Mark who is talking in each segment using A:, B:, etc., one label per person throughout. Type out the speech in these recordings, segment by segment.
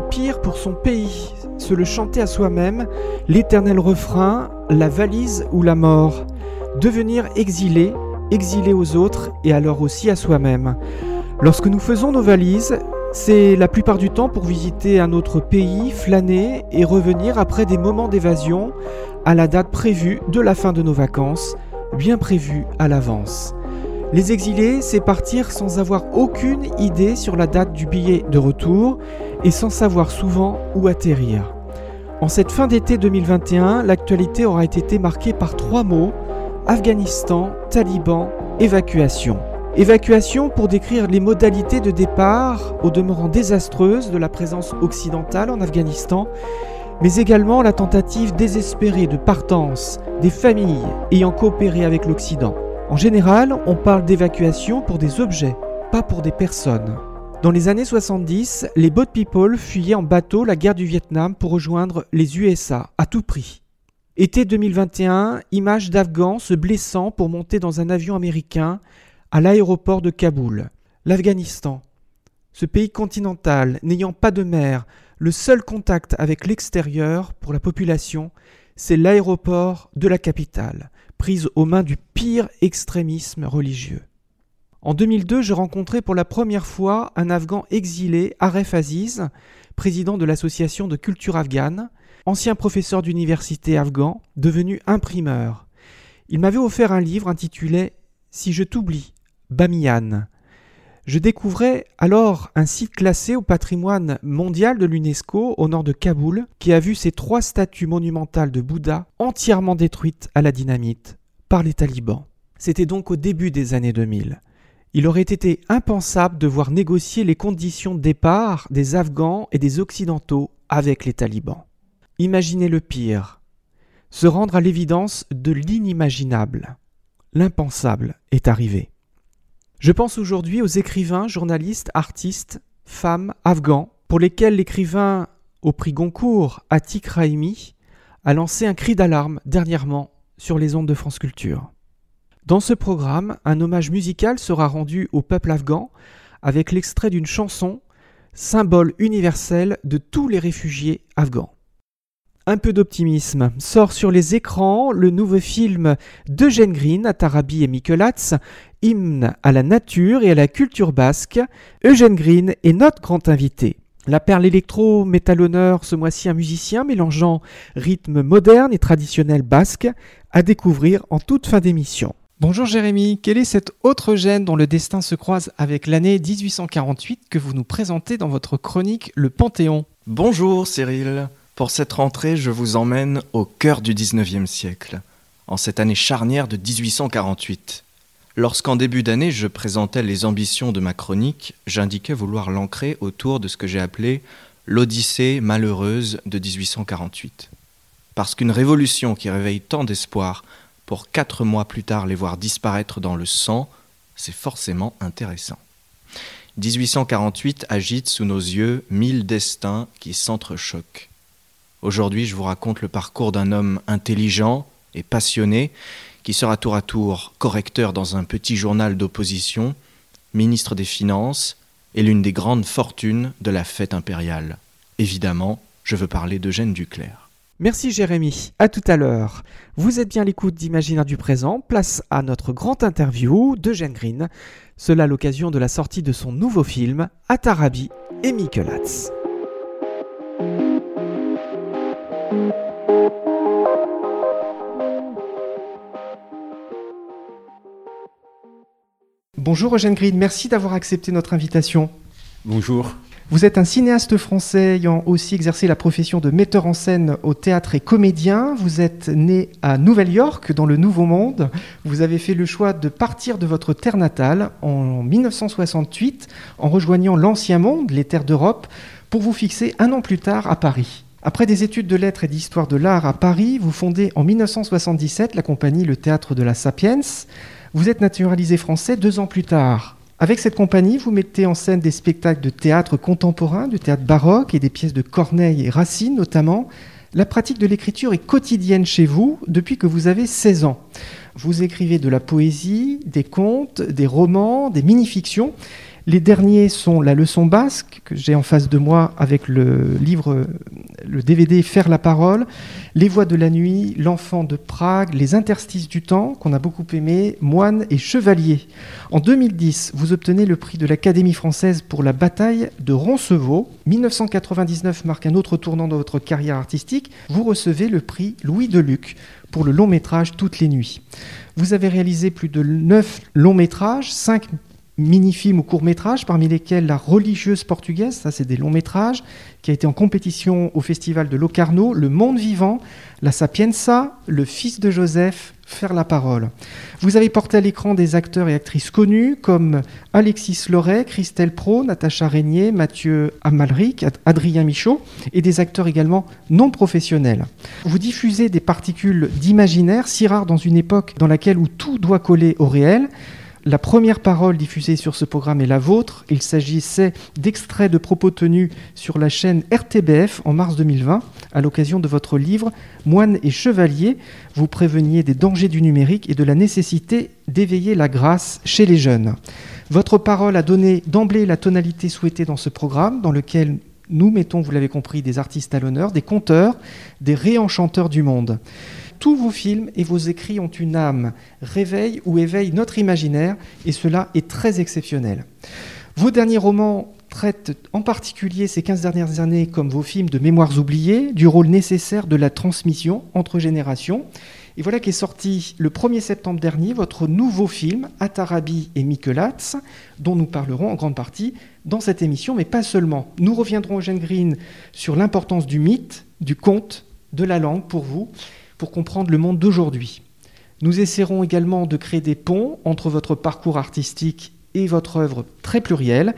A: Pire pour son pays, se le chanter à soi-même, l'éternel refrain, la valise ou la mort. Devenir exilé, exilé aux autres et alors aussi à soi-même. Lorsque nous faisons nos valises, c'est la plupart du temps pour visiter un autre pays, flâner et revenir après des moments d'évasion à la date prévue de la fin de nos vacances, bien prévue à l'avance. Les exilés, c'est partir sans avoir aucune idée sur la date du billet de retour et sans savoir souvent où atterrir. En cette fin d'été 2021, l'actualité aura été marquée par trois mots Afghanistan, Taliban, évacuation. Évacuation pour décrire les modalités de départ, au demeurant désastreuses, de la présence occidentale en Afghanistan, mais également la tentative désespérée de partance des familles ayant coopéré avec l'Occident. En général, on parle d'évacuation pour des objets, pas pour des personnes. Dans les années 70, les boat people fuyaient en bateau la guerre du Vietnam pour rejoindre les USA à tout prix. Été 2021, images d'Afghans se blessant pour monter dans un avion américain à l'aéroport de Kaboul. L'Afghanistan, ce pays continental n'ayant pas de mer, le seul contact avec l'extérieur pour la population, c'est l'aéroport de la capitale prise aux mains du pire extrémisme religieux. En 2002, je rencontrais pour la première fois un Afghan exilé, Aref Aziz, président de l'association de culture afghane, ancien professeur d'université afghan, devenu imprimeur. Il m'avait offert un livre intitulé Si je t'oublie, Bamiyan. Je découvrais alors un site classé au patrimoine mondial de l'UNESCO au nord de Kaboul qui a vu ses trois statues monumentales de Bouddha entièrement détruites à la dynamite par les talibans. C'était donc au début des années 2000. Il aurait été impensable de voir négocier les conditions de départ des Afghans et des Occidentaux avec les talibans. Imaginez le pire. Se rendre à l'évidence de l'inimaginable. L'impensable est arrivé. Je pense aujourd'hui aux écrivains, journalistes, artistes, femmes, afghans, pour lesquels l'écrivain au prix Goncourt, Atik Raimi, a lancé un cri d'alarme dernièrement sur les ondes de France Culture. Dans ce programme, un hommage musical sera rendu au peuple afghan avec l'extrait d'une chanson, symbole universel de tous les réfugiés afghans. Un peu d'optimisme. Sort sur les écrans le nouveau film d'Eugène Green, Atarabi et Mikelatz, hymne à la nature et à la culture basque. Eugène Green est notre grand invité. La perle électro met à l'honneur ce mois-ci un musicien mélangeant rythme moderne et traditionnel basque à découvrir en toute fin d'émission. Bonjour Jérémy, quelle est cette autre gêne dont le destin se croise avec l'année 1848 que vous nous présentez dans votre chronique Le Panthéon?
B: Bonjour Cyril. Pour cette rentrée, je vous emmène au cœur du 19e siècle, en cette année charnière de 1848. Lorsqu'en début d'année je présentais les ambitions de ma chronique, j'indiquais vouloir l'ancrer autour de ce que j'ai appelé l'Odyssée malheureuse de 1848. Parce qu'une révolution qui réveille tant d'espoir pour quatre mois plus tard les voir disparaître dans le sang, c'est forcément intéressant. 1848 agite sous nos yeux mille destins qui s'entrechoquent. Aujourd'hui, je vous raconte le parcours d'un homme intelligent et passionné qui sera tour à tour correcteur dans un petit journal d'opposition, ministre des Finances et l'une des grandes fortunes de la fête impériale. Évidemment, je veux parler d'Eugène Duclerc.
A: Merci Jérémy, à tout à l'heure. Vous êtes bien à l'écoute d'Imaginaire du présent, place à notre grande interview d'Eugène Green, cela à l'occasion de la sortie de son nouveau film Atarabi et Mikelatz. Bonjour Eugène Green, merci d'avoir accepté notre invitation.
C: Bonjour.
A: Vous êtes un cinéaste français ayant aussi exercé la profession de metteur en scène au théâtre et comédien. Vous êtes né à Nouvelle-York, dans le Nouveau Monde. Vous avez fait le choix de partir de votre terre natale en 1968 en rejoignant l'Ancien Monde, les terres d'Europe, pour vous fixer un an plus tard à Paris. Après des études de lettres et d'histoire de l'art à Paris, vous fondez en 1977 la compagnie Le Théâtre de la Sapiens. Vous êtes naturalisé français deux ans plus tard. Avec cette compagnie, vous mettez en scène des spectacles de théâtre contemporain, de théâtre baroque et des pièces de Corneille et Racine notamment. La pratique de l'écriture est quotidienne chez vous depuis que vous avez 16 ans. Vous écrivez de la poésie, des contes, des romans, des mini-fictions. Les derniers sont la leçon basque, que j'ai en face de moi avec le livre, le DVD Faire la parole, Les voix de la nuit, L'enfant de Prague, Les interstices du temps, qu'on a beaucoup aimé, Moine et Chevalier. En 2010, vous obtenez le prix de l'Académie française pour la bataille de Roncevaux. 1999 marque un autre tournant dans votre carrière artistique. Vous recevez le prix Louis Deluc pour le long métrage Toutes les nuits. Vous avez réalisé plus de 9 longs métrages, 5 mini-films ou courts-métrages, parmi lesquels La religieuse portugaise, ça c'est des longs métrages, qui a été en compétition au festival de Locarno, Le monde vivant, La Sapienza, Le fils de Joseph, Faire la parole. Vous avez porté à l'écran des acteurs et actrices connus comme Alexis Loret, Christelle Pro, Natacha Régnier, Mathieu Amalric, Adrien Michaud, et des acteurs également non professionnels. Vous diffusez des particules d'imaginaire si rares dans une époque dans laquelle où tout doit coller au réel. La première parole diffusée sur ce programme est la vôtre. Il s'agissait d'extraits de propos tenus sur la chaîne RTBF en mars 2020 à l'occasion de votre livre Moine et Chevalier. Vous préveniez des dangers du numérique et de la nécessité d'éveiller la grâce chez les jeunes. Votre parole a donné d'emblée la tonalité souhaitée dans ce programme dans lequel nous mettons, vous l'avez compris, des artistes à l'honneur, des conteurs, des réenchanteurs du monde. Tous vos films et vos écrits ont une âme, réveillent ou éveillent notre imaginaire, et cela est très exceptionnel. Vos derniers romans traitent en particulier ces 15 dernières années comme vos films de mémoires oubliées, du rôle nécessaire de la transmission entre générations. Et voilà qu'est sorti le 1er septembre dernier votre nouveau film, Atarabi et Mikelatz, dont nous parlerons en grande partie dans cette émission, mais pas seulement. Nous reviendrons, Eugène Green, sur l'importance du mythe, du conte, de la langue pour vous, pour comprendre le monde d'aujourd'hui. Nous essaierons également de créer des ponts entre votre parcours artistique et votre œuvre très plurielle,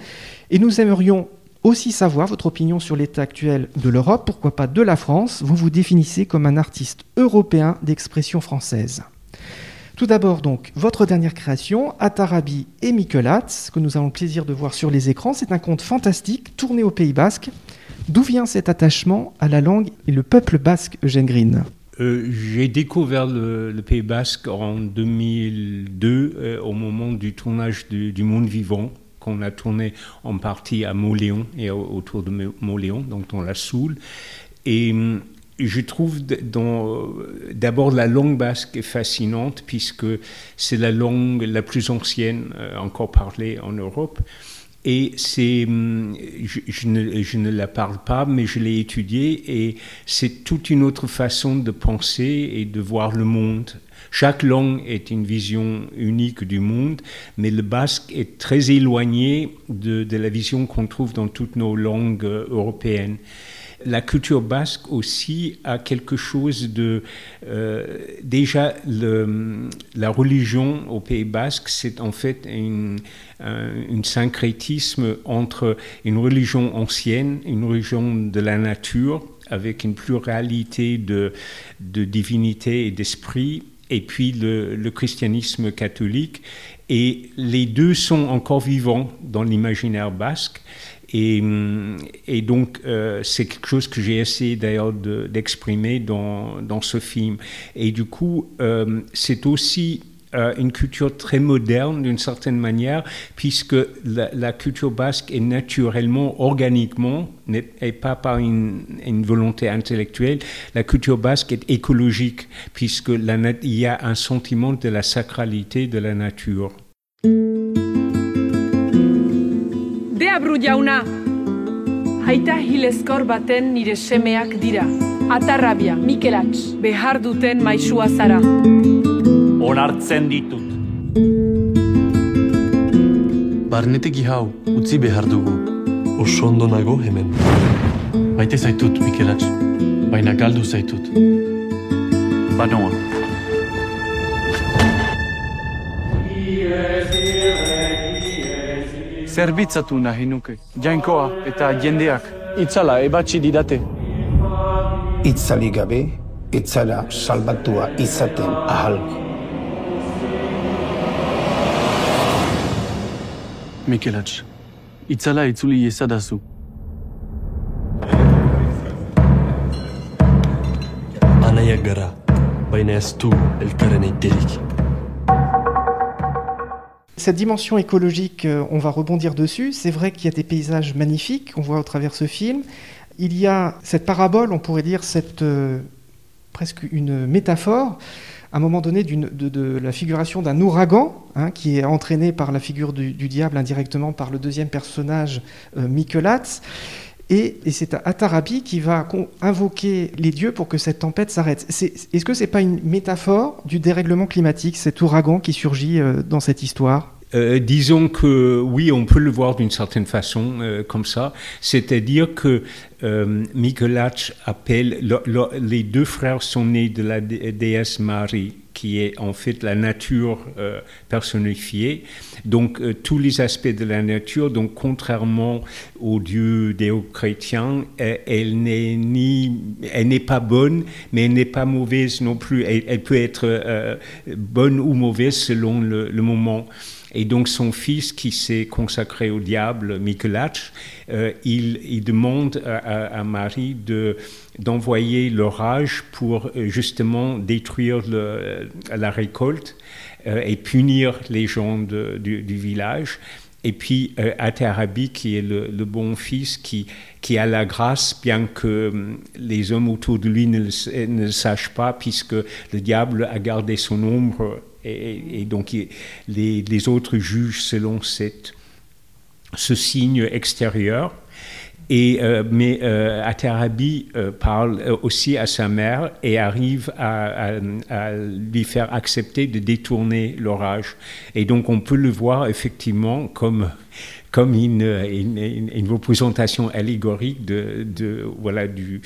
A: et nous aimerions aussi savoir votre opinion sur l'état actuel de l'Europe, pourquoi pas de la France. Vous vous définissez comme un artiste européen d'expression française. Tout d'abord, donc, votre dernière création, Atarabi et Mikelatz, que nous avons le plaisir de voir sur les écrans. C'est un conte fantastique tourné au Pays Basque. D'où vient cet attachement à la langue et le peuple basque, Eugène Green?
C: Euh, J'ai découvert le, Pays Basque en 2002, euh, au moment du tournage du Monde Vivant, qu'on a tourné en partie à Moléon et autour de Moléon, donc dans la Soule. Et hum, je trouve d'abord la langue basque fascinante puisque c'est la langue la plus ancienne euh, encore parlée en Europe. Et c'est, hum, je, ne, je, ne, la parle pas, mais je l'ai étudiée et c'est toute une autre façon de penser et de voir le monde. Chaque langue est une vision unique du monde, mais le basque est très éloigné de, de la vision qu'on trouve dans toutes nos langues euh, européennes la culture basque aussi a quelque chose de... Euh, déjà, la religion au Pays basque, c'est en fait un, syncrétisme entre une religion ancienne, une religion de la nature, avec une pluralité de, de divinités et d'esprit, et puis le, christianisme catholique. Et les deux sont encore vivants dans l'imaginaire basque. Et, et donc, euh, c'est quelque chose que j'ai essayé d'ailleurs d'exprimer dans, dans, ce film. Et du coup, euh, c'est aussi euh, une culture très moderne d'une certaine manière, puisque la, culture basque est naturellement, organiquement, et pas par une, une, volonté intellectuelle, la culture basque est écologique, puisque il y a un sentiment de la sacralité de la nature.
D: Deabru jauna, aita hilezkor baten nire semeak dira. Atarrabia, Mikelatz, behar duten maisua zara
E: onartzen ditut.
F: Barnetegi hau utzi behar dugu. Oso ondo nago hemen. Maite zaitut, Mikelatz, baina galdu zaitut.
E: Banoa.
G: Zerbitzatu nahi nuke, jainkoa eta jendeak.
H: Itzala ebatzi didate.
I: Itzali gabe, itzala salbatua izaten ahalko.
F: Mikelatz, itzala itzuli ezadazu. Anaiak gara, baina ez du elkaren eiterik.
A: Cette dimension écologique, euh, on va rebondir dessus. C'est vrai qu'il y a des paysages magnifiques qu'on voit au travers ce film. Il y a cette parabole, on pourrait dire cette euh, presque une métaphore, à un moment donné de, de la figuration d'un ouragan hein, qui est entraîné par la figure du, diable indirectement par le deuxième personnage, euh. Et, c'est Atarabi qui va invoquer les dieux pour que cette tempête s'arrête. Est-ce que c'est pas une métaphore du dérèglement climatique, cet ouragan qui surgit euh, dans cette histoire?
C: Euh, disons que oui, on peut le voir d'une certaine façon euh, comme ça, c'est-à-dire que euh, appelle le- le- les deux frères sont nés de la dé- déesse Marie, qui est en fait la nature euh, personnifiée. Donc tous les aspects de la nature, donc contrairement aux dieux déo-chrétiens, elle n'est elle n'est pas bonne, mais elle n'est pas mauvaise non plus. Elle, peut être bonne ou mauvaise selon le moment. Et donc son fils qui s'est consacré au diable, Michelach, euh, il, demande à, Marie de, d'envoyer l'orage pour euh, justement détruire le- la récolte euh, et punir les gens du, village. Et puis euh, qui est le, bon fils, qui, a la grâce, bien que hum, les hommes autour de lui ne ne le sachent pas, puisque le diable a gardé son ombre, et, donc les, autres jugent selon ce signe extérieur. Et, euh, mais euh, Atarabi euh, parle euh, aussi à sa mère et arrive à, lui faire accepter de détourner l'orage. Et donc on peut le voir effectivement comme, comme une, représentation allégorique de, voilà, du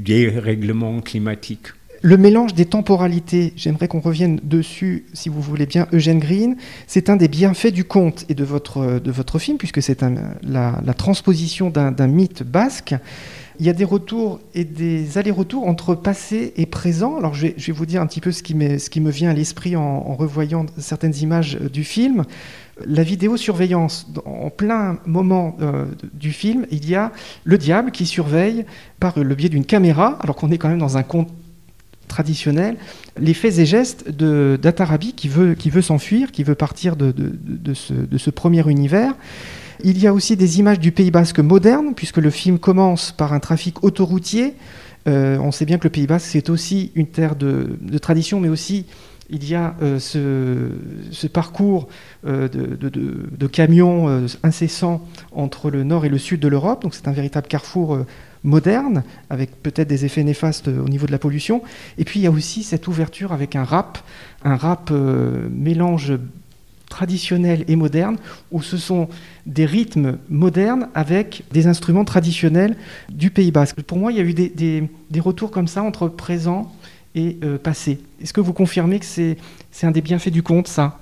C: dérèglement climatique.
A: Le mélange des temporalités, j'aimerais qu'on revienne dessus, si vous voulez bien, Eugène Green, c'est un des bienfaits du conte et de votre, de votre film, puisque c'est la, transposition d'un mythe basque. Il y a des retours et des allers-retours entre passé et présent. Alors je vais, vous dire un petit peu ce qui, ce qui me vient à l'esprit en, revoyant certaines images euh, du film. La vidéosurveillance, en plein moment euh, du film, il y a le diable qui surveille par le biais d'une caméra, alors qu'on est quand même dans un conte traditionnel, les faits et gestes d'Atarabi qui veut, qui veut s'enfuir, qui veut partir de, de- ce, premier univers. Il y a aussi des images du Pays Basque moderne, puisque le film commence par un trafic autoroutier. Euh, on sait bien que le Pays Basque, c'est aussi une terre de, de tradition, mais aussi il y a euh, ce, ce parcours euh, de, de- de- camions incessants entre le nord et le sud de l'Europe. Donc c'est un véritable carrefour moderne, avec peut-être des effets néfastes euh, au niveau de la pollution. Et puis il y a aussi cette ouverture avec un rap, un rap euh, mélange traditionnel et moderne, où ce sont des rythmes modernes avec des instruments traditionnels du Pays Basque. Pour moi, il y a eu des, des- retours comme ça entre présent et euh, passé. Est-ce que vous confirmez que c'est c'est un des bienfaits du conte, ça?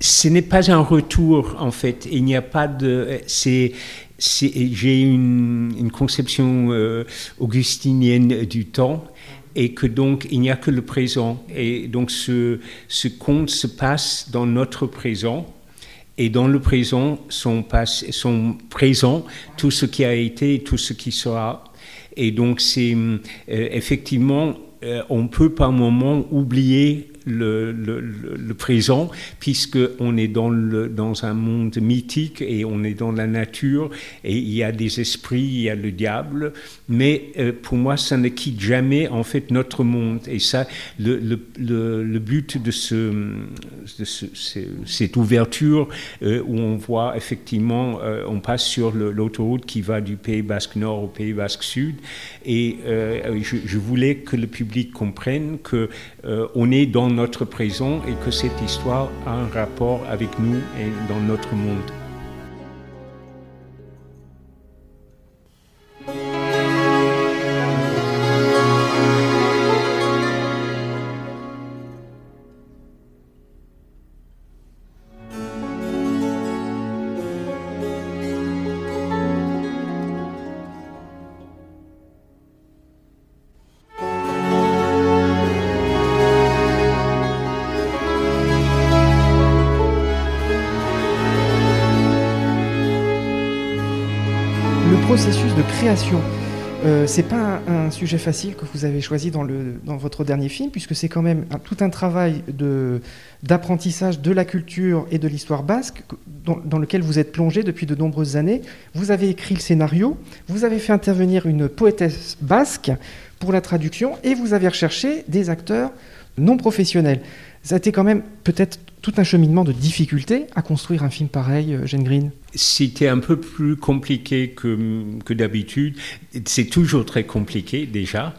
C: Ce n'est pas un retour, en fait. Il n'y a pas de. C'est. J'ai une, conception euh, augustinienne du temps et que donc il n'y a que le présent. Et donc ce, ce conte se passe dans notre présent. Et dans le présent sont, passe- sont présents tout ce qui a été et tout ce qui sera. Et donc c'est euh, effectivement, euh, on peut par moment oublier le, le- le- présent, puisque on est dans, le, dans un monde mythique et on est dans la nature, et il y a des esprits, il y a le diable, mais euh, pour moi, ça ne quitte jamais en fait notre monde. Et ça, le, le, but de, ce, de ce- ce- cette ouverture euh, où on voit effectivement, euh, on passe sur l'autoroute qui va du Pays Basque Nord au Pays Basque Sud, et je, je voulais que le public comprenne que on est dans notre présent et que cette histoire a un rapport avec nous et dans notre monde.
A: Euh, c'est pas un, sujet facile que vous avez choisi dans, votre dernier film, puisque c'est quand même tout un travail d'apprentissage de la culture et de l'histoire basque dans, lequel vous êtes plongé depuis de nombreuses années. Vous avez écrit le scénario, vous avez fait intervenir une poétesse basque pour la traduction et vous avez recherché des acteurs non professionnels. Ça a été quand même peut-être tout un cheminement de difficultés à construire un film pareil, Jane Green
C: C'était un peu plus compliqué que, que d'habitude. C'est toujours très compliqué déjà.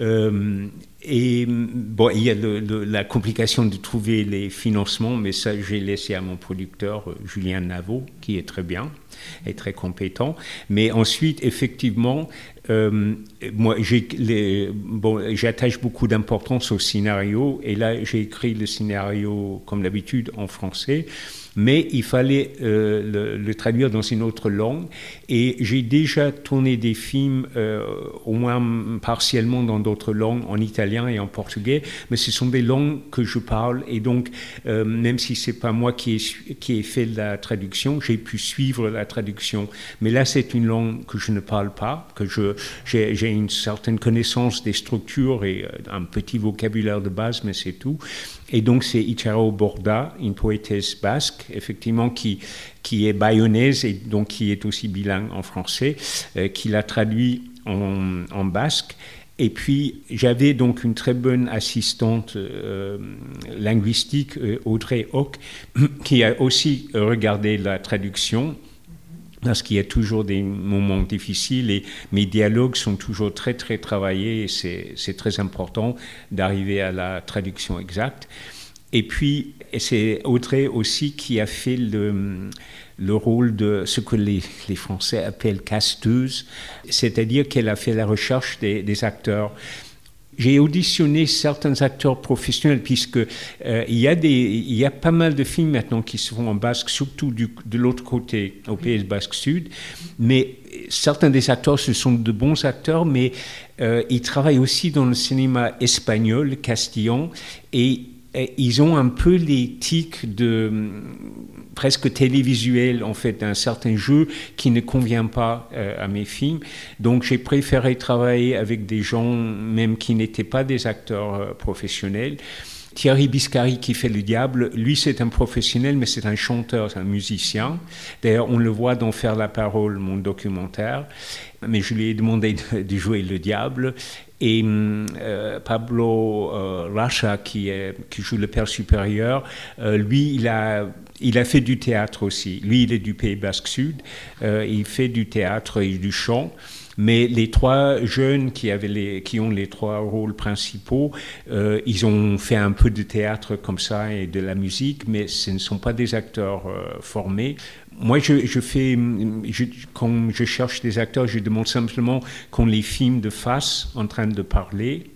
C: Euh, et bon, il y a la complication de trouver les financements, mais ça, j'ai laissé à mon producteur Julien Navot, qui est très bien et très compétent. Mais ensuite, effectivement, euh, moi, j'attache beaucoup d'importance au scénario, et là, j'ai écrit le scénario, comme d'habitude, en français mais il fallait euh, le, traduire dans une autre langue. Et j'ai déjà tourné des films, euh, au moins partiellement dans d'autres langues, en italien et en portugais, mais ce sont des langues que je parle. Et donc, euh, même si c'est pas moi qui ai, fait la traduction, j'ai pu suivre la traduction. Mais là, c'est une langue que je ne parle pas, que j'ai une certaine connaissance des structures et un petit vocabulaire de base, mais c'est tout. Et donc, c'est Icharo Borda, une poétesse basque, effectivement, qui, qui est bayonnaise et donc qui est aussi bilingue en français, euh, qui l'a traduit en, basque. Et puis, j'avais donc une très bonne assistante euh, linguistique, euh, Audrey Hock, qui a aussi regardé la traduction parce qu'il y a toujours des moments difficiles et mes dialogues sont toujours très très travaillés et c'est très important d'arriver à la traduction exacte. Et puis c'est Audrey aussi qui a fait le, le rôle de ce que les, les Français appellent casteuse, c'est-à-dire qu'elle a fait la recherche des, des acteurs. J'ai auditionné certains acteurs professionnels puisque euh, y a y a pas mal de films maintenant qui se font en basque, surtout du, de l'autre côté, au Pays Basque Sud. Mais certains des acteurs, ce sont de bons acteurs, mais euh, ils travaillent aussi dans le cinéma espagnol, castillan, et ils ont un peu tics de presque télévisuel en fait d'un certain jeu qui ne convient pas euh, à mes films. Donc j'ai préféré travailler avec des gens même qui n'étaient pas des acteurs euh, professionnels. Thierry Biscari qui fait le diable, lui c'est un professionnel mais c'est un chanteur, c'est un musicien. D'ailleurs on le voit dans Faire la parole, mon documentaire. Mais je lui ai demandé de, de jouer le diable et euh, Pablo euh, Racha, qui, joue le père supérieur, euh, lui, il a, fait du théâtre aussi. Lui, il est du Pays Basque Sud. Il fait du théâtre et du chant. Mais les trois jeunes qui, ont les trois rôles principaux, ils ont fait un peu de théâtre comme ça et de la musique, mais ce ne sont pas des acteurs formés. Moi, je, je fais, je, quand je cherche des acteurs, je demande simplement qu'on les filme de face en train de parler.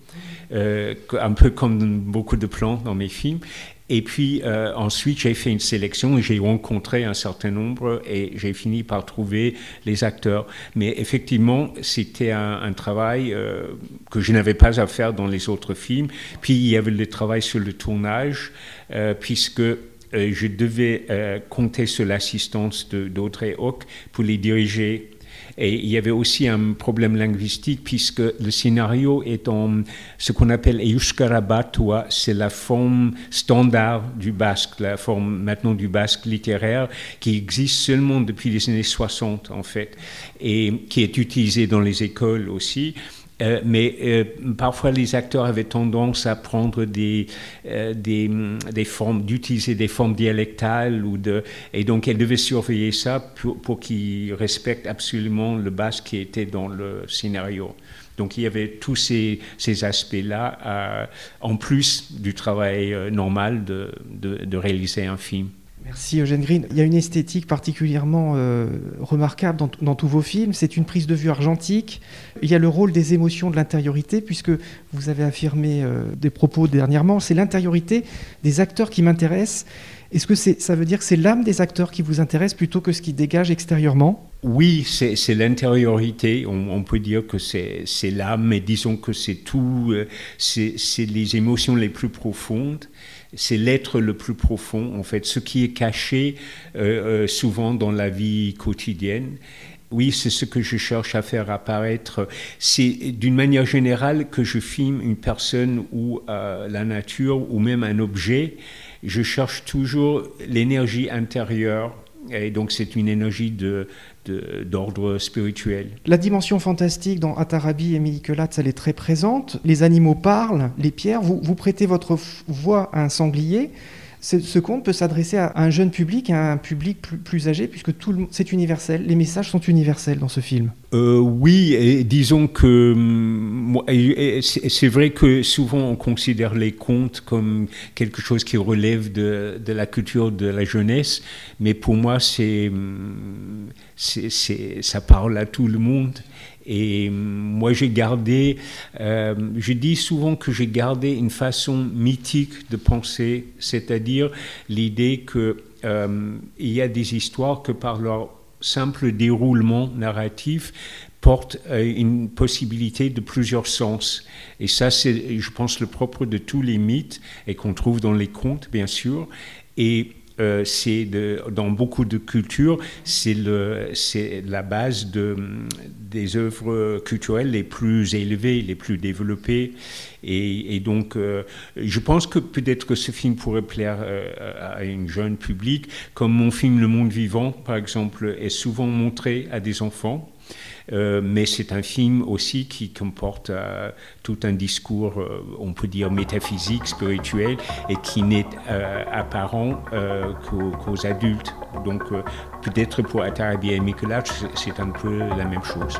C: Euh, un peu comme beaucoup de plans dans mes films. Et puis euh, ensuite, j'ai fait une sélection et j'ai rencontré un certain nombre et j'ai fini par trouver les acteurs. Mais effectivement, c'était un, un, travail euh, que je n'avais pas à faire dans les autres films. Puis il y avait le travail sur le tournage, euh, puisque euh, je devais euh, compter sur l'assistance d'Audrey Hawk pour les diriger et il y avait aussi un problème linguistique puisque le scénario est en ce qu'on appelle Euskara Batua, c'est la forme standard du basque, la forme maintenant du basque littéraire qui existe seulement depuis les années 60 en fait et qui est utilisée dans les écoles aussi. Euh, mais euh, parfois les acteurs avaient tendance à prendre des, euh, des, des formes, d'utiliser des formes dialectales ou de, et donc elle devait surveiller ça pour, pour qu'ils respectent absolument le basque qui était dans le scénario. Donc il y avait tous ces, ces aspects-là euh, en plus du travail euh, normal de, de, de réaliser un film.
A: Merci Eugène Green. Il y a une esthétique particulièrement euh, remarquable dans, tous vos films. C'est une prise de vue argentique. Il y a le rôle des émotions de l'intériorité, puisque vous avez affirmé euh, des propos dernièrement. C'est l'intériorité des acteurs qui m'intéressent. Est-ce que ça veut dire que c'est l'âme des acteurs qui vous intéresse plutôt que ce qui dégage extérieurement?
C: Oui, c'est l'intériorité. On, on, peut dire que c'est l'âme, mais disons que c'est tout. Euh, c'est les émotions les plus profondes c'est l'être le plus profond, en fait, ce qui est caché euh, euh, souvent dans la vie quotidienne. Oui, c'est ce que je cherche à faire apparaître. C'est d'une manière générale que je filme une personne ou euh, la nature ou même un objet. Je cherche toujours l'énergie intérieure. Et donc c'est une énergie d'ordre spirituel.
A: La dimension fantastique dans Atarabi et Miikelatz, elle est très présente. Les animaux parlent, les pierres. Vous prêtez votre voix à un sanglier ce conte peut s'adresser à un jeune public, à un public plus, âgé, puisque tout c'est universel. Les messages sont universels dans ce film.
C: Euh, oui, et disons que hum, c'est vrai que souvent on considère les contes comme quelque chose qui relève de, de la culture de la jeunesse, mais pour moi c'est hum, ça parle à tout le monde. Et moi, j'ai gardé, euh, je dis souvent que j'ai gardé une façon mythique de penser, c'est-à-dire l'idée qu'il euh, y a des histoires que par leur simple déroulement narratif portent euh, une possibilité de plusieurs sens. Et ça, c'est, je pense, le propre de tous les mythes et qu'on trouve dans les contes, bien sûr. Et euh, c'est dans beaucoup de cultures, c'est la base de, des œuvres culturelles les plus élevées, les plus développées. Et, donc, euh, je pense que peut-être que ce film pourrait plaire euh, à une jeune public, comme mon film Le Monde Vivant, par exemple, est souvent montré à des enfants. Euh, mais c'est un film aussi qui comporte euh, tout un discours, euh, on peut dire métaphysique, spirituel, et qui n'est apparent qu'aux adultes. Donc peut-être pour Atarabi et Mikuláš, c'est un peu la même chose.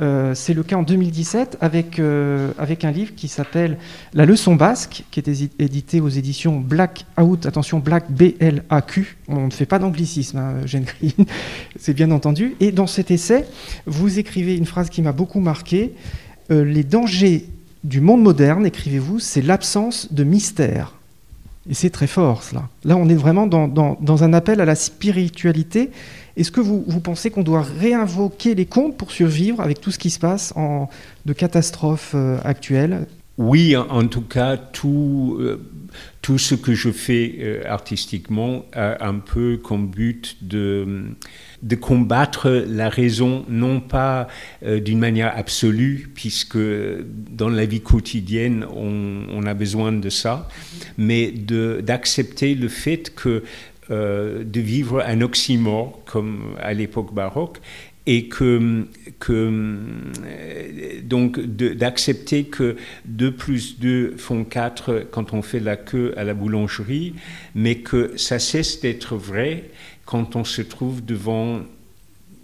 A: euh, c'est le cas en 2017 avec, euh, avec un livre qui s'appelle La leçon basque, qui est édité aux éditions Black Out, attention, Black B-L-A-Q. On ne fait pas d'anglicisme, hein, c'est bien entendu. Et dans cet essai, vous écrivez une phrase qui m'a beaucoup marqué euh, Les dangers du monde moderne, écrivez-vous, c'est l'absence de mystère. Et c'est très fort, cela. Là, on est vraiment dans, dans un appel à la spiritualité est-ce que vous, pensez qu'on doit réinvoquer les contes pour survivre avec tout ce qui se passe en, de catastrophes euh, actuelles?
C: Oui, en, tout cas, tout, euh, tout ce que je fais euh, artistiquement a un peu comme but de, de combattre la raison, non pas d'une manière absolue, puisque dans la vie quotidienne, on, on a besoin de ça, mais d'accepter le fait que euh, de vivre un oxymore comme à l'époque baroque et que, que euh, donc d'accepter que 2 plus 2 font 4 quand on fait la queue à la boulangerie, mais que ça cesse d'être vrai quand on se trouve devant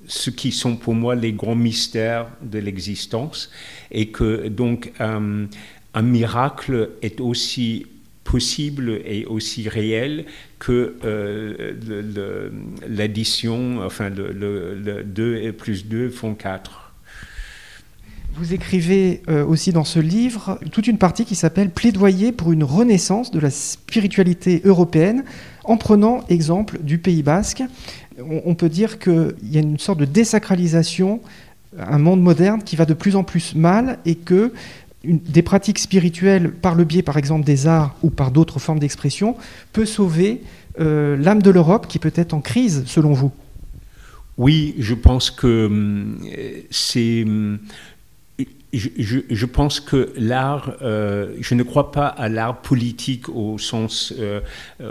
C: ce qui sont pour moi les grands mystères de l'existence et que donc euh, un miracle est aussi possible et aussi réel que euh, l'addition, enfin le, 2 plus 2 font 4.
A: Vous écrivez euh, aussi dans ce livre toute une partie qui s'appelle Plaidoyer pour une renaissance de la spiritualité européenne en prenant exemple du Pays basque. On, peut dire qu'il y a une sorte de désacralisation, un monde moderne qui va de plus en plus mal et que des pratiques spirituelles par le biais, par exemple, des arts ou par d'autres formes d'expression, peut sauver euh, l'âme de l'Europe qui peut être en crise, selon vous?
C: Oui, je pense que hum, c'est... Hum, je, pense que l'art, euh, je ne crois pas à l'art politique au sens, euh,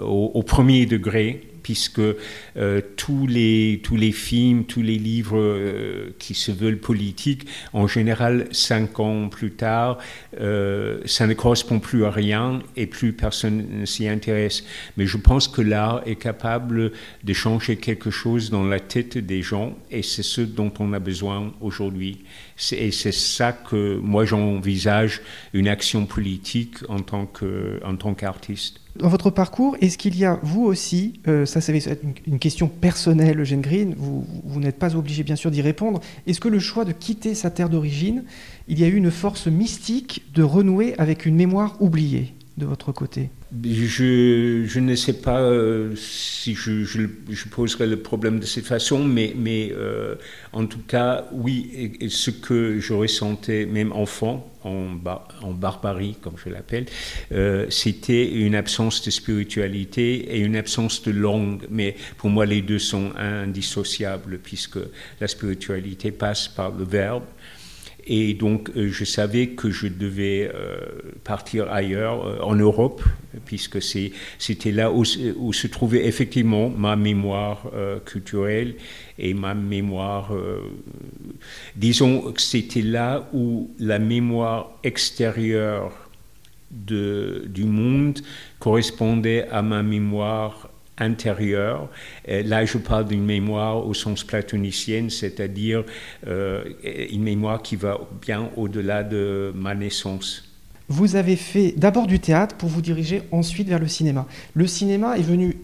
C: au, premier degré, puisque euh, tous, les, tous les films, tous les livres euh, qui se veulent politiques, en général, cinq ans plus tard, euh, ça ne correspond plus à rien et plus personne ne s'y intéresse. Mais je pense que l'art est capable de changer quelque chose dans la tête des gens et c'est ce dont on a besoin aujourd'hui. Et c'est ça que moi j'envisage une action politique en tant qu'artiste.
A: Dans votre parcours, est-ce qu'il y a, vous aussi, euh, ça c'est une question personnelle, Eugène Green, vous, vous n'êtes pas obligé bien sûr d'y répondre, est-ce que le choix de quitter sa terre d'origine, il y a eu une force mystique de renouer avec une mémoire oubliée? De votre côté
C: je, ne sais pas euh, si je, je, poserai le problème de cette façon, mais, euh, en tout cas, oui, ce que je ressentais, même enfant, en, en barbarie, comme je l'appelle, euh, c'était une absence de spiritualité et une absence de langue. Mais pour moi, les deux sont indissociables, puisque la spiritualité passe par le verbe et donc, euh, je savais que je devais euh, partir ailleurs, euh, en Europe, puisque c'était là où, se trouvait effectivement ma mémoire culturelle et ma mémoire. disons que c'était là où la mémoire extérieure du monde correspondait à ma mémoire intérieure. là, je parle d'une mémoire au sens platonicien, c'est-à-dire euh, une mémoire qui va bien au-delà de ma naissance.
A: Vous avez fait d'abord du théâtre pour vous diriger ensuite vers le cinéma. Le cinéma est venu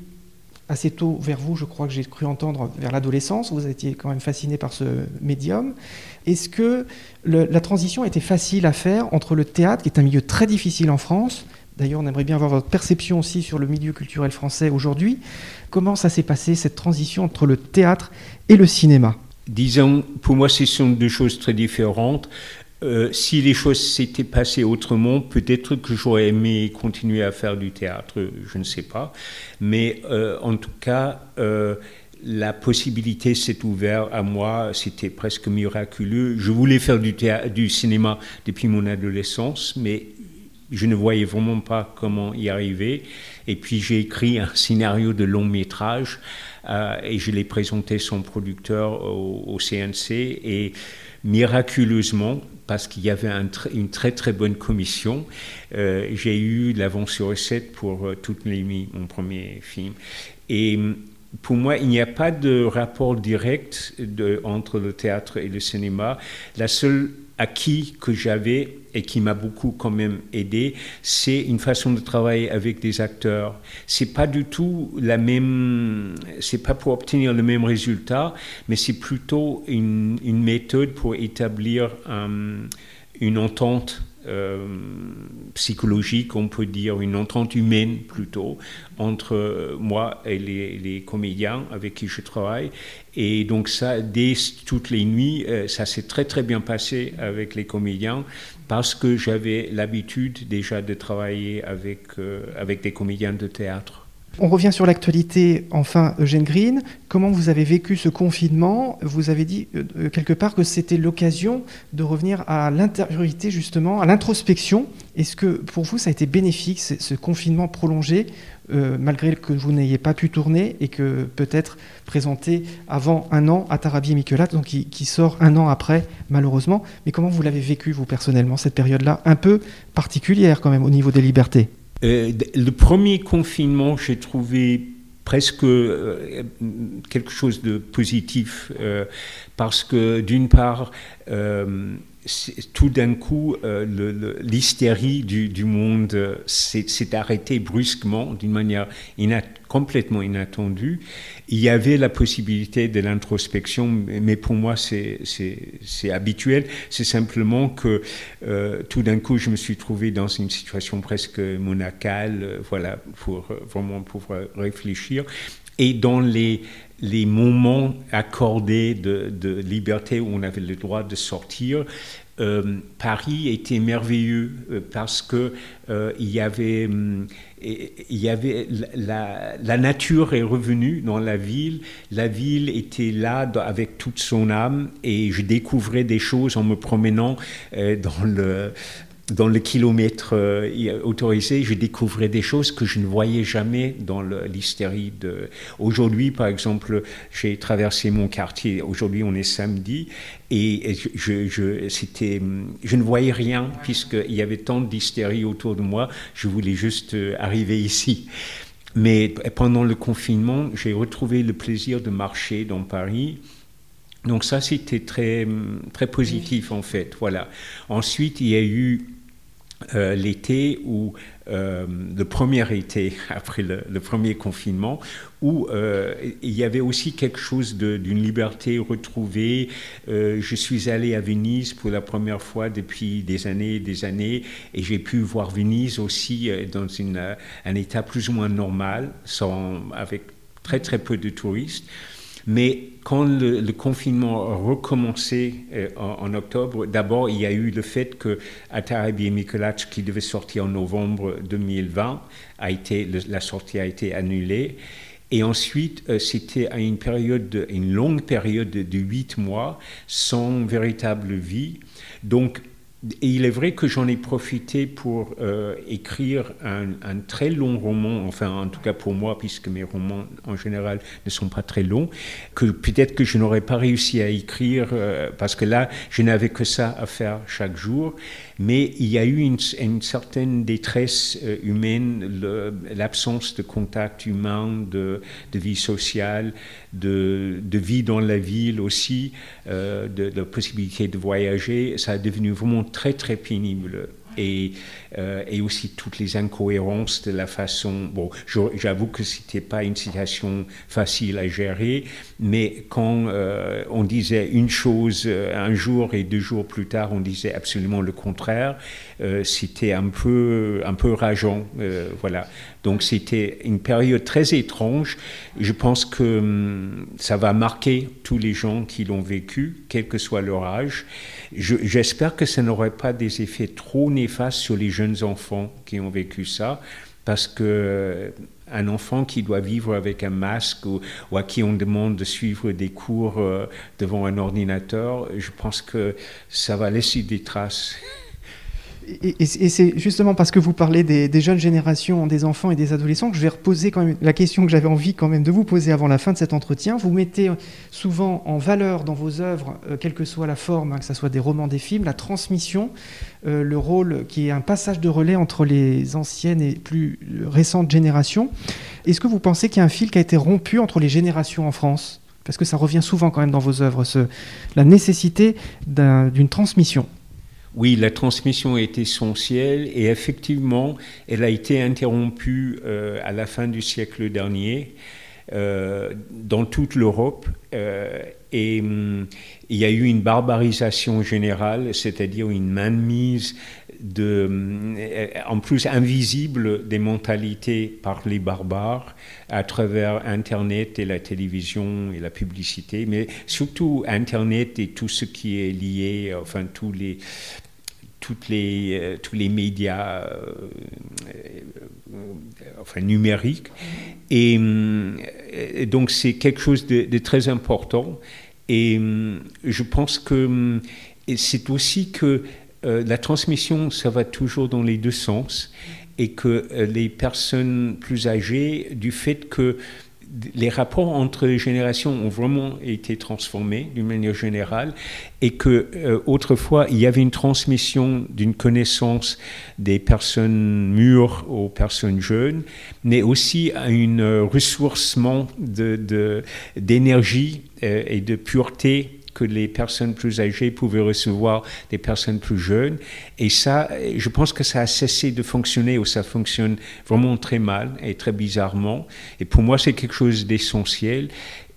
A: assez tôt vers vous, je crois que j'ai cru entendre, vers l'adolescence. Vous étiez quand même fasciné par ce médium. Est-ce que la transition était facile à faire entre le théâtre, qui est un milieu très difficile en France, D'ailleurs, on aimerait bien avoir votre perception aussi sur le milieu culturel français aujourd'hui. Comment ça s'est passé, cette transition entre le théâtre et le cinéma?
C: Disons, pour moi, ce sont deux choses très différentes. Euh, si les choses s'étaient passées autrement, peut-être que j'aurais aimé continuer à faire du théâtre, je ne sais pas. Mais euh, en tout cas, euh, la possibilité s'est ouverte à moi, c'était presque miraculeux. Je voulais faire du, théâtre, du cinéma depuis mon adolescence, mais je ne voyais vraiment pas comment y arriver. Et puis j'ai écrit un scénario de long métrage euh, et je l'ai présenté son producteur au, CNC et miraculeusement, parce qu'il y avait une très très bonne commission, euh, j'ai eu l'avance sur recette pour euh, toute mon premier film. Et pour moi, il n'y a pas de rapport direct entre le théâtre et le cinéma. La seule acquis que j'avais et qui m'a beaucoup quand même aidé, c'est une façon de travailler avec des acteurs. C'est pas du tout la même, c'est pas pour obtenir le même résultat, mais c'est plutôt une, méthode pour établir euh, une entente psychologique, on peut dire une entente humaine plutôt, entre moi et les, comédiens avec qui je travaille. Et donc ça, dès toutes les nuits, euh, ça s'est très très bien passé avec les comédiens parce que j'avais l'habitude déjà de travailler avec, euh, avec des comédiens de théâtre.
A: On revient sur l'actualité, enfin, Eugène Green. Comment vous avez vécu ce confinement? Vous avez dit euh, quelque part que c'était l'occasion de revenir à l'intériorité, justement, à l'introspection. Est-ce que pour vous, ça a été bénéfique, ce confinement prolongé, euh, malgré que vous n'ayez pas pu tourner et que peut-être présenté avant un an à Tarabi et donc qui, qui, sort un an après, malheureusement? Mais comment vous l'avez vécu, vous, personnellement, cette période-là, un peu particulière quand même au niveau des libertés
C: euh, le premier confinement, j'ai trouvé presque euh, quelque chose de positif euh, parce que d'une part, tout d'un coup, l'hystérie du, monde s'est arrêtée brusquement d'une manière complètement inattendue il y avait la possibilité de l'introspection, mais pour moi c'est habituel. C'est simplement que euh, tout d'un coup je me suis trouvé dans une situation presque monacale, euh, voilà, pour euh, vraiment pouvoir réfléchir. Et dans les, les moments accordés de, de, liberté où on avait le droit de sortir, euh, Paris était merveilleux euh, parce que euh, il y avait, hum, il y avait la, la, nature est revenue dans la ville. La ville était là avec toute son âme et je découvrais des choses en me promenant dans le dans le kilomètre euh, autorisé, je découvrais des choses que je ne voyais jamais dans l'hystérie. De... Aujourd'hui, par exemple, j'ai traversé mon quartier. Aujourd'hui, on est samedi et je, je, c'était, je ne voyais rien puisqu'il y avait tant d'hystérie autour de moi. Je voulais juste euh, arriver ici. Mais pendant le confinement, j'ai retrouvé le plaisir de marcher dans Paris donc ça, c'était très, très positif en fait. Voilà. Ensuite, il y a eu euh, l'été où euh, le premier été après le, premier confinement où euh, il y avait aussi quelque chose d'une liberté retrouvée. je suis allé à Venise pour la première fois depuis des années et des années et j'ai pu voir Venise aussi dans une, un état plus ou moins normal, sans, avec très très peu de touristes. Mais quand le, confinement a recommencé euh, en, octobre, d'abord, il y a eu le fait que Atarabi et Mikolac, qui devait sortir en novembre 2020, a été, la sortie a été annulée. Et ensuite, euh, c'était une période, une longue période de huit mois sans véritable vie. Donc, et il est vrai que j'en ai profité pour euh, écrire un, très long roman, enfin en tout cas pour moi, puisque mes romans en général ne sont pas très longs, que peut-être que je n'aurais pas réussi à écrire, euh, parce que là, je n'avais que ça à faire chaque jour. Mais il y a eu une, certaine détresse euh, humaine, l'absence de contact humain, de, vie sociale, de, vie dans la ville aussi, euh, de, la possibilité de voyager. Ça a devenu vraiment très très pénible et, euh, et aussi toutes les incohérences de la façon. Bon, j'avoue que c'était pas une situation facile à gérer, mais quand euh, on disait une chose euh, un jour et deux jours plus tard, on disait absolument le contraire, c'était un peu, un peu rageant. voilà. Donc c'était une période très étrange. Je pense que hum, ça va marquer tous les gens qui l'ont vécu, quel que soit leur âge. J'espère que ça n'aurait pas des effets trop néfastes sur les jeunes enfants qui ont vécu ça, parce que euh, un enfant qui doit vivre avec un masque ou, à qui on demande de suivre des cours euh, devant un ordinateur, je pense que ça va laisser des traces.
A: Et, c'est justement parce que vous parlez des, jeunes générations, des enfants et des adolescents, que je vais reposer quand même la question que j'avais envie quand même de vous poser avant la fin de cet entretien. Vous mettez souvent en valeur dans vos œuvres, euh, quelle que soit la forme, hein, que ce soit des romans, des films, la transmission, euh, le rôle qui est un passage de relais entre les anciennes et plus récentes générations. Est-ce que vous pensez qu'il y a un fil qui a été rompu entre les générations en France? Parce que ça revient souvent quand même dans vos œuvres, la nécessité d'une transmission.
C: Oui, la transmission est essentielle et effectivement, elle a été interrompue euh, à la fin du siècle dernier euh, dans toute l'Europe euh, et hum, il y a eu une barbarisation générale, c'est-à-dire une mainmise hum, en plus invisible des mentalités par les barbares à travers Internet et la télévision et la publicité, mais surtout Internet et tout ce qui est lié, enfin tous les toutes les, euh, tous les médias euh, euh, enfin, numériques. Et, donc c'est quelque chose de, de, très important. Et je pense que c'est aussi que la transmission, ça va toujours dans les deux sens. Et que les personnes plus âgées, du fait que les rapports entre les générations ont vraiment été transformés d'une manière générale et que euh, autrefois il y avait une transmission d'une connaissance des personnes mûres aux personnes jeunes, mais aussi un ressourcement d'énergie euh, et de pureté que les personnes plus âgées pouvaient recevoir des personnes plus jeunes. Et ça, je pense que ça a cessé de fonctionner ou ça fonctionne vraiment très mal et très bizarrement. Et pour moi, c'est quelque chose d'essentiel.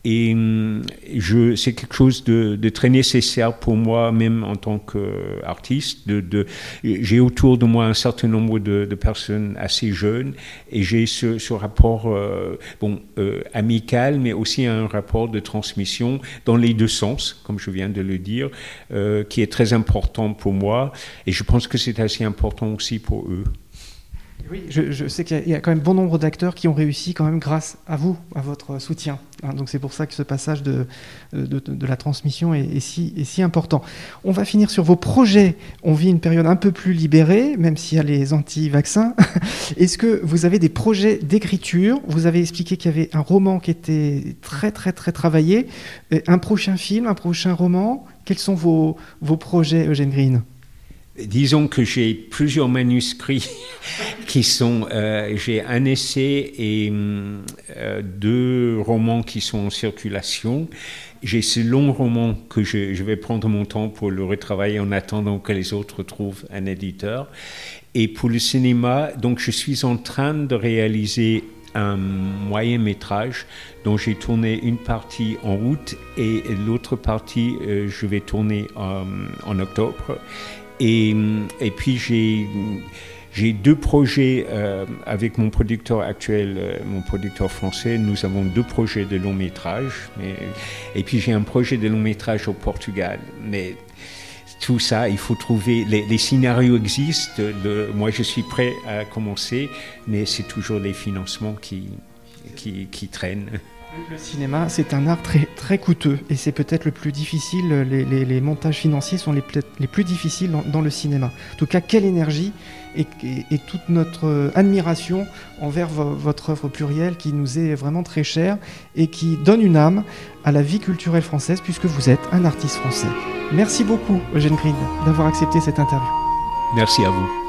C: Et hum, je, c'est quelque chose de, de, très nécessaire pour moi, même en tant qu'artiste. De, de, j'ai autour de moi un certain nombre de, de personnes assez jeunes et j'ai ce, ce rapport euh, bon, euh, amical, mais aussi un rapport de transmission dans les deux sens, comme je viens de le dire, euh, qui est très important pour moi. Et je pense que c'est assez important aussi pour eux.
A: Oui, je, sais qu'il y, a quand même bon nombre d'acteurs qui ont réussi quand même grâce à vous, à votre soutien. Hein. donc c'est pour ça que ce passage de, de, la transmission est, si, est, si, important. On va finir sur vos projets. On vit une période un peu plus libérée, même s'il y a les anti-vaccins. Est-ce que vous avez des projets d'écriture? Vous avez expliqué qu'il y avait un roman qui était très très très travaillé. Euh, un prochain film, un prochain roman? Quels sont vos, vos projets, Eugène Green?
C: Disons que j'ai plusieurs manuscrits qui sont. Euh, j'ai un essai et euh, deux romans qui sont en circulation. J'ai ce long roman que je, je, vais prendre mon temps pour le retravailler en attendant que les autres trouvent un éditeur. Et pour le cinéma, donc je suis en train de réaliser un moyen métrage dont j'ai tourné une partie en août et l'autre partie euh, je vais tourner en octobre. Et, puis j'ai deux projets euh, avec mon producteur actuel, euh, mon producteur français. Nous avons deux projets de long métrage. et puis j'ai un projet de long métrage au Portugal. Mais tout ça, il faut trouver. Les, scénarios existent. moi, je suis prêt à commencer, mais c'est toujours les financements qui, qui traînent.
A: Le cinéma, c'est un art très, très coûteux et c'est peut-être le plus difficile. Les, les, montages financiers sont les, les plus difficiles dans, le cinéma. En tout cas, quelle énergie et, et, toute notre admiration envers votre œuvre plurielle qui nous est vraiment très chère et qui donne une âme à la vie culturelle française puisque vous êtes un artiste français. Merci beaucoup, Eugène Green, d'avoir accepté cette interview.
C: Merci à vous.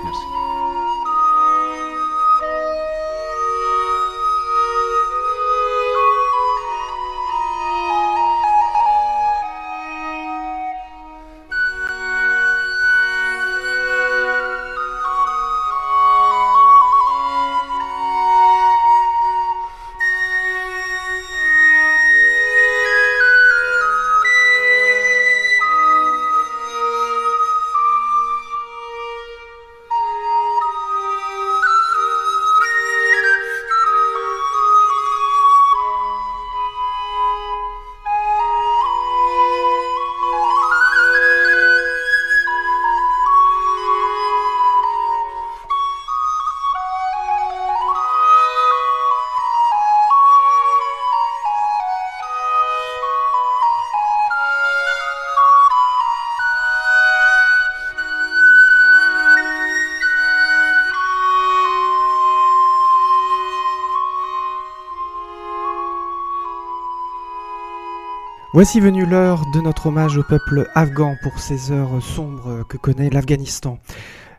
A: Voici venue l'heure de notre hommage au peuple afghan pour ces heures sombres que connaît l'Afghanistan.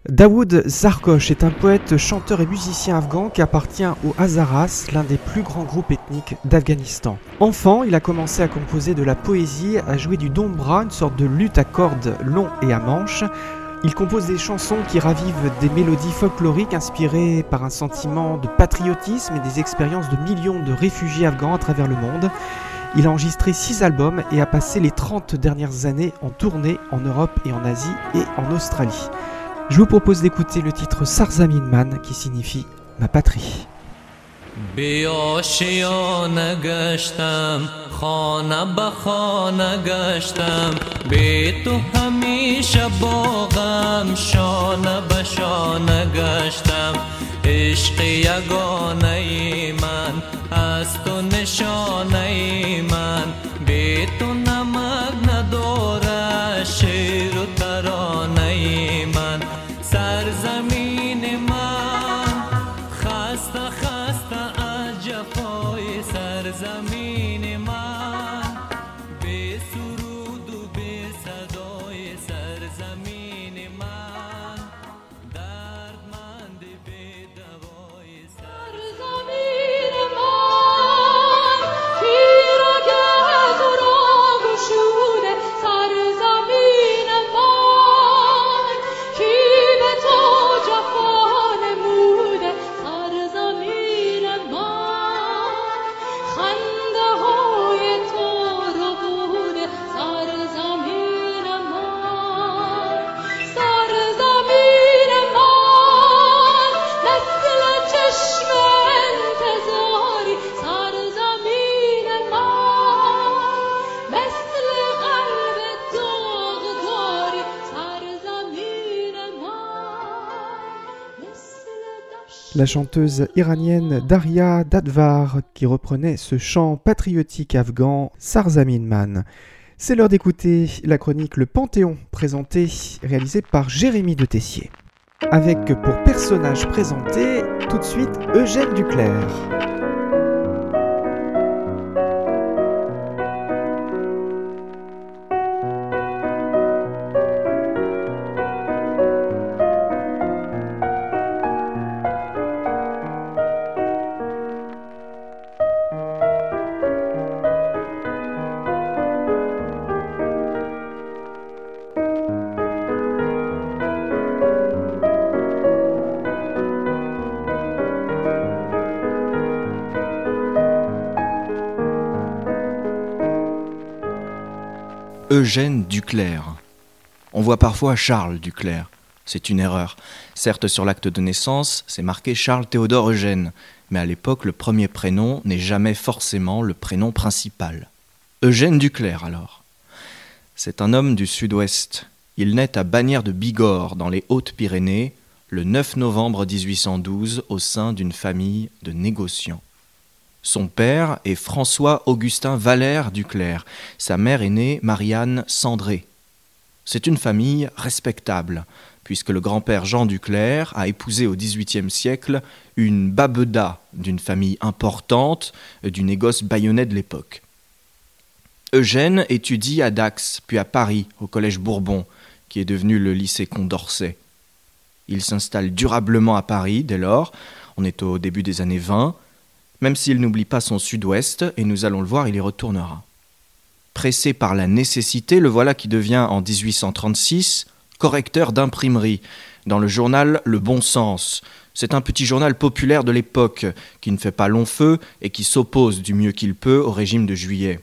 A: Daoud Zarkosh est un poète, chanteur et musicien afghan qui appartient au Hazaras, l'un des plus grands groupes ethniques d'Afghanistan. Enfant, il a commencé à composer de la poésie, à jouer du dombra, une sorte de lutte à cordes longs et à manches. Il compose des chansons qui ravivent des mélodies folkloriques inspirées par un sentiment de patriotisme et des expériences de millions de réfugiés afghans à travers le monde. Il a enregistré 6 albums et a passé les 30 dernières années en tournée en Europe et en Asie et en Australie. Je vous propose d'écouter le titre Sarzamin qui signifie ma patrie.
J: از تو نشانه من. به تو
A: la chanteuse iranienne Daria Dadvar qui reprenait ce chant patriotique afghan Sarzamin Man. C'est l'heure d'écouter la chronique Le Panthéon, présentée, réalisée par Jérémy de Tessier. Avec pour personnage présenté tout de suite Eugène Duclerc.
B: Eugène Duclerc. On voit parfois Charles Duclerc. C'est une erreur. Certes, sur l'acte de naissance, c'est marqué Charles Théodore Eugène, mais à l'époque, le premier prénom n'est jamais forcément le prénom principal. Eugène Duclerc, alors. C'est un homme du sud-ouest. Il naît à Bagnères de Bigorre, dans les Hautes-Pyrénées, le 9 novembre 1812, au sein d'une famille de négociants. Son père est François-Augustin Valère Duclerc. Sa mère est née Marianne Cendré. C'est une famille respectable, puisque le grand-père Jean Duclerc a épousé au XVIIIe siècle une babeda d'une famille importante du négoce bayonnais de l'époque. Eugène étudie à Dax, puis à Paris, au Collège Bourbon, qui est devenu le lycée Condorcet. Il s'installe durablement à Paris dès lors, on est au début des années 20, même s'il n'oublie pas son sud-ouest, et nous allons le voir, il y retournera. Pressé par la nécessité, le voilà qui devient en 1836 correcteur d'imprimerie dans le journal Le Bon Sens. C'est un petit journal populaire de l'époque qui ne fait pas long feu et qui s'oppose du mieux qu'il peut au régime de juillet.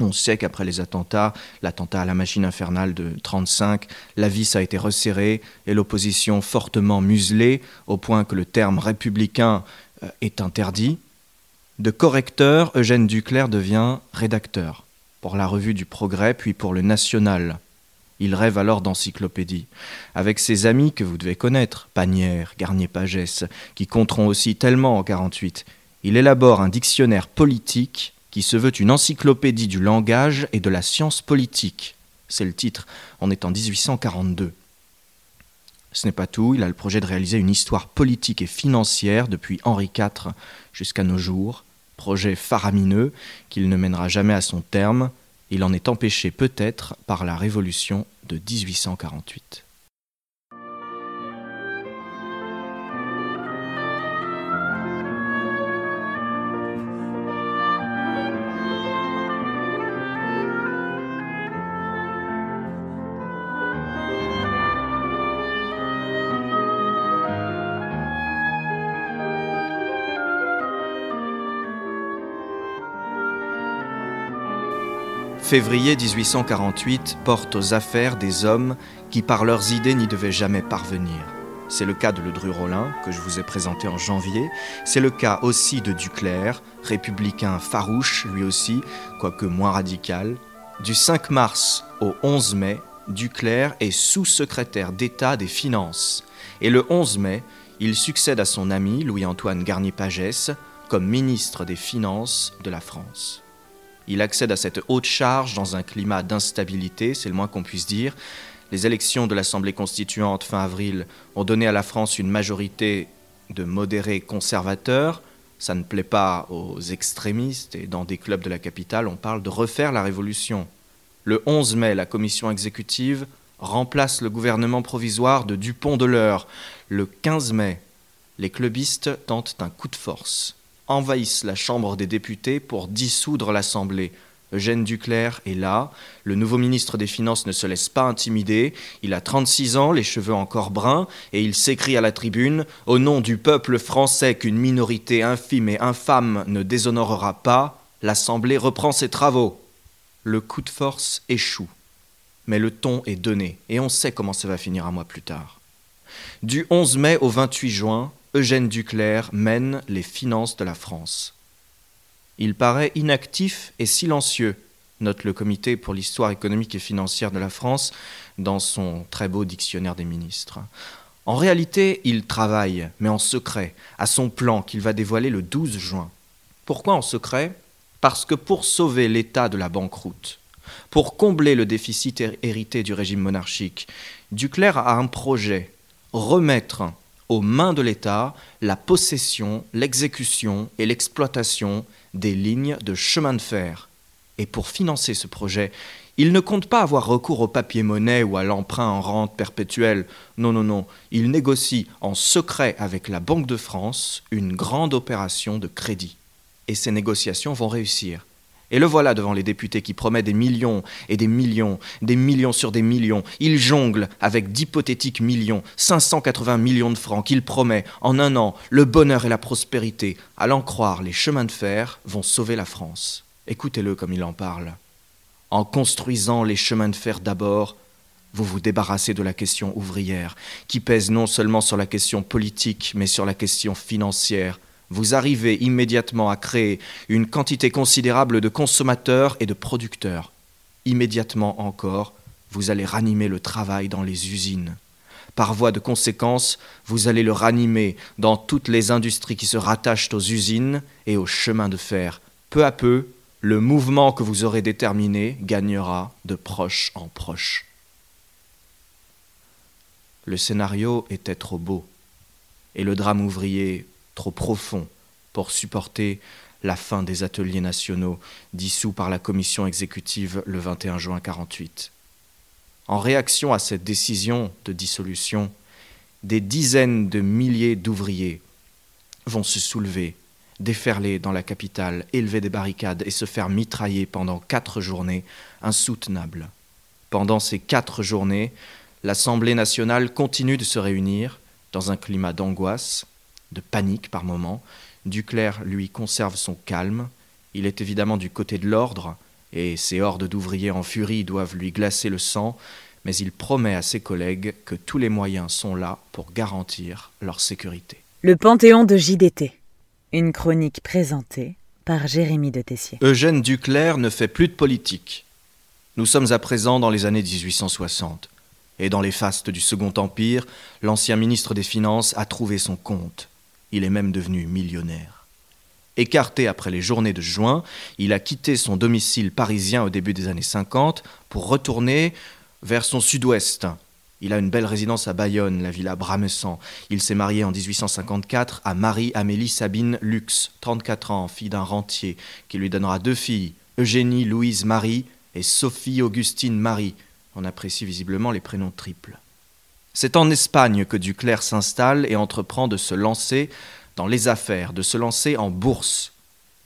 B: On sait qu'après les attentats, l'attentat à la machine infernale de 1935, la vis a été resserrée et l'opposition fortement muselée au point que le terme républicain est interdit. De correcteur, Eugène Duclerc devient rédacteur pour la revue du Progrès puis pour le National. Il rêve alors d'encyclopédie. Avec ses amis que vous devez connaître, Panière, Garnier-Pagès, qui compteront aussi tellement en 48, il élabore un dictionnaire politique qui se veut une encyclopédie du langage et de la science politique. C'est le titre, on est en 1842. Ce n'est pas tout, il a le projet de réaliser une histoire politique et financière depuis Henri IV jusqu'à nos jours, projet faramineux qu'il ne mènera jamais à son terme, il en est empêché peut-être par la révolution de 1848. Février 1848 porte aux affaires des hommes qui par leurs idées n'y devaient jamais parvenir. C'est le cas de Ledru-Rollin, que je vous ai présenté en janvier. C'est le cas aussi de Duclerc, républicain farouche lui aussi, quoique moins radical. Du 5 mars au 11 mai, Duclerc est sous-secrétaire d'État des Finances. Et le 11 mai, il succède à son ami Louis-Antoine Garnier-Pagès comme ministre des Finances de la France. Il accède à cette haute charge dans un climat d'instabilité, c'est le moins qu'on puisse dire. Les élections de l'Assemblée constituante fin avril ont donné à la France une majorité de modérés conservateurs. Ça ne plaît pas aux extrémistes et dans des clubs de la capitale, on parle de refaire la révolution. Le 11 mai, la commission exécutive remplace le gouvernement provisoire de Dupont de l'Eure. Le 15 mai, les clubistes tentent un coup de force envahissent la Chambre des députés pour dissoudre l'Assemblée. Eugène Duclerc est là, le nouveau ministre des Finances ne se laisse pas intimider, il a 36 ans, les cheveux encore bruns, et il s'écrie à la tribune Au nom du peuple français qu'une minorité infime et infâme ne déshonorera pas, l'Assemblée reprend ses travaux. Le coup de force échoue. Mais le ton est donné, et on sait comment ça va finir un mois plus tard. Du 11 mai au 28 juin, Eugène Duclerc mène les finances de la France. Il paraît inactif et silencieux, note le Comité pour l'histoire économique et financière de la France dans son très beau dictionnaire des ministres. En réalité, il travaille, mais en secret, à son plan qu'il va dévoiler le 12 juin. Pourquoi en secret? Parce que pour sauver l'État de la banqueroute, pour combler le déficit hérité du régime monarchique, Duclerc a un projet, remettre aux mains de l'État la possession, l'exécution et l'exploitation des lignes de chemin de fer. Et pour financer ce projet, il ne compte pas avoir recours au papier-monnaie ou à l'emprunt en rente perpétuelle. Non, non, non. Il négocie en secret avec la Banque de France une grande opération de crédit. Et ces négociations vont réussir. Et le voilà devant les députés qui promet des millions et des millions, des millions sur des millions. Il jongle avec d'hypothétiques millions, 580 millions de francs qu'il promet en un an, le bonheur et la prospérité. À l'en croire, les chemins de fer vont sauver la France. Écoutez-le comme il en parle. En construisant les chemins de fer d'abord, vous vous débarrassez de la question ouvrière, qui pèse non seulement sur la question politique, mais sur la question financière. Vous arrivez immédiatement à créer une quantité considérable de consommateurs et de producteurs. Immédiatement encore, vous allez ranimer le travail dans les usines. Par voie de conséquence, vous allez le ranimer dans toutes les industries qui se rattachent aux usines et aux chemins de fer. Peu à peu, le mouvement que vous aurez déterminé gagnera de proche en proche. Le scénario était trop beau et le drame ouvrier trop profond pour supporter la fin des ateliers nationaux dissous par la commission exécutive le 21 juin 1948. En réaction à cette décision de dissolution, des dizaines de milliers d'ouvriers vont se soulever déferler dans la capitale, élever des barricades et se faire mitrailler pendant quatre journées, insoutenables. Pendant ces quatre journées, l'Assemblée nationale continue de se réunir dans un climat d'angoisse, de panique par moments. Duclerc, lui, conserve son calme. Il est évidemment du côté de l'ordre, et ces hordes d'ouvriers en furie doivent lui glacer le sang, mais il promet à ses collègues que tous les moyens sont là pour garantir leur sécurité.
K: Le Panthéon de JDT. Une chronique présentée par Jérémy de Tessier.
B: Eugène Duclerc ne fait plus de politique. Nous sommes à présent dans les années 1860. Et dans les fastes du Second Empire, l'ancien ministre des Finances a trouvé son compte. Il est même devenu millionnaire. Écarté après les journées de juin, il a quitté son domicile parisien au début des années 50 pour retourner vers son sud-ouest, il a une belle résidence à Bayonne, la villa Bramessan. Il s'est marié en 1854 à Marie-Amélie Sabine Lux, 34 ans, fille d'un rentier, qui lui donnera deux filles, Eugénie Louise Marie et Sophie Augustine Marie. On apprécie visiblement les prénoms triples. C'est en Espagne que Duclerc s'installe et entreprend de se lancer dans les affaires, de se lancer en bourse.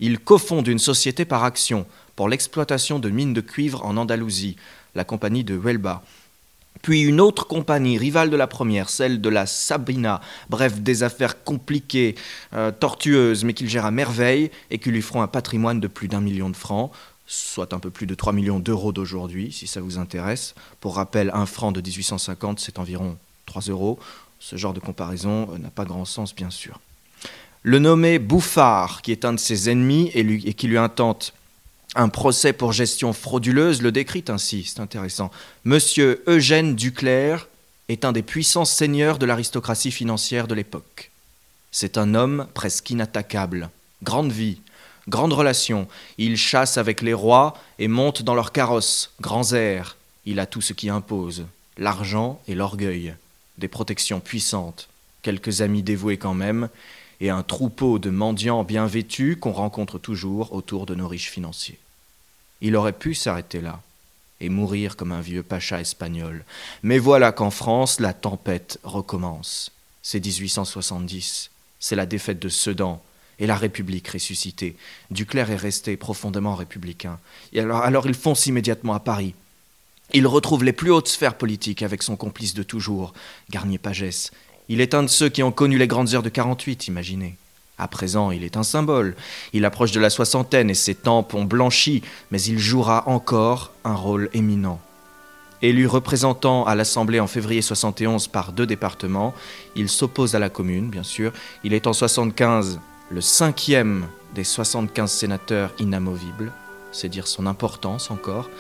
B: Il cofonde une société par action pour l'exploitation de mines de cuivre en Andalousie, la compagnie de Huelba. Puis une autre compagnie, rivale de la première, celle de la Sabina, bref, des affaires compliquées, euh, tortueuses, mais qu'il gère à merveille et qui lui feront un patrimoine de plus d'un million de francs, soit un peu plus de 3 millions d'euros d'aujourd'hui, si ça vous intéresse. Pour rappel, un franc de 1850, c'est environ 3 euros. Ce genre de comparaison euh, n'a pas grand sens, bien sûr. Le nommé Bouffard, qui est un de ses ennemis et, et qui lui intente un procès pour gestion frauduleuse le décrit ainsi, c'est intéressant. Monsieur Eugène Duclerc est un des puissants seigneurs de l'aristocratie financière de l'époque. C'est un homme presque inattaquable, grande vie, grande relation. Il chasse avec les rois et monte dans leurs carrosses, grands airs. Il a tout ce qui impose, l'argent et l'orgueil, des protections puissantes, quelques amis dévoués quand même, et un troupeau de mendiants bien vêtus qu'on rencontre toujours autour de nos riches financiers. Il aurait pu s'arrêter là et mourir comme un vieux pacha espagnol. Mais voilà qu'en France, la tempête recommence. C'est 1870, c'est la défaite de Sedan et la République ressuscitée. Duclerc est resté profondément républicain. Et alors, alors il fonce immédiatement à Paris. Il retrouve les plus hautes sphères politiques avec son complice de toujours, Garnier-Pagès, il est un de ceux qui ont connu les grandes heures de 48, imaginez. À présent, il est un symbole. Il approche de la soixantaine et ses tempes ont blanchi, mais il jouera encore un rôle éminent. Élu représentant à l'Assemblée en février 71 par deux départements, il s'oppose à la commune, bien sûr. Il est en 75 le cinquième des 75 sénateurs inamovibles, c'est dire son importance encore.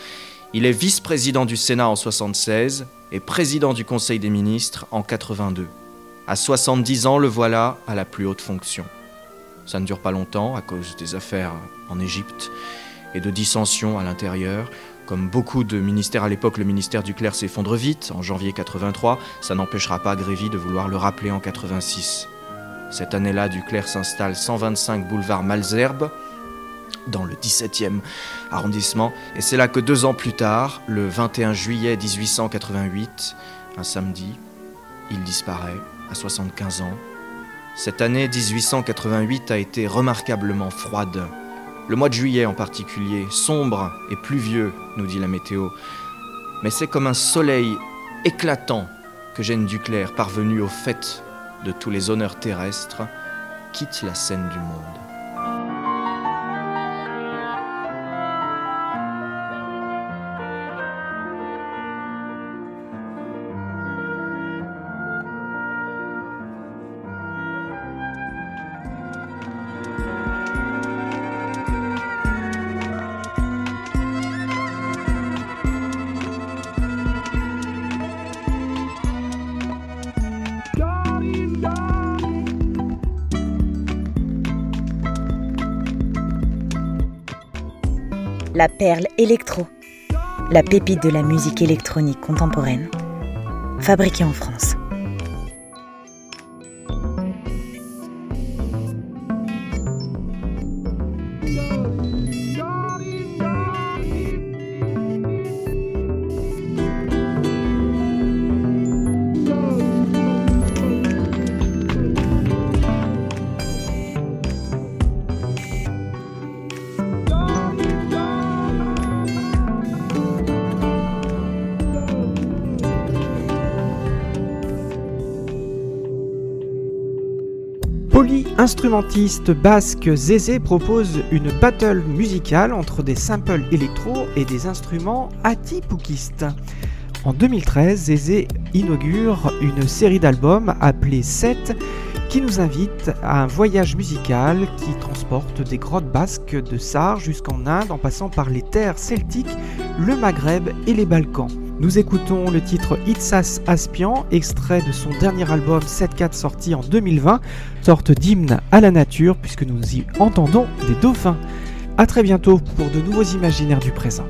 B: Il est vice-président du Sénat en 76 et président du Conseil des ministres en 82. À 70 ans, le voilà à la plus haute fonction. Ça ne dure pas longtemps à cause des affaires en Égypte et de dissensions à l'intérieur. Comme beaucoup de ministères à l'époque, le ministère du clerc s'effondre vite en janvier 83. Ça n'empêchera pas Grévy de vouloir le rappeler en 86. Cette année-là, Duclerc s'installe 125 boulevard Malzerbe, dans le 17e arrondissement. Et c'est là que deux ans plus tard, le 21 juillet 1888, un samedi, il disparaît à 75 ans. Cette année 1888 a été remarquablement froide. Le mois de juillet en particulier, sombre et pluvieux, nous dit la météo. Mais c'est comme un soleil éclatant que Jeanne Duclerc, parvenue au fait de tous les honneurs terrestres, quitte la scène du monde.
K: La perle électro, la pépite de la musique électronique contemporaine, fabriquée en France.
A: Poly-instrumentiste basque Zézé propose une battle musicale entre des samples électro et des instruments atipoukistes. En 2013, Zézé inaugure une série d'albums appelée 7 qui nous invite à un voyage musical qui transporte des grottes basques de Sarre jusqu'en Inde en passant par les terres celtiques, le Maghreb et les Balkans. Nous écoutons le titre Itsas Aspian, extrait de son dernier album 7-4 sorti en 2020, sorte d'hymne à la nature puisque nous y entendons des dauphins. A très bientôt pour de nouveaux imaginaires du présent.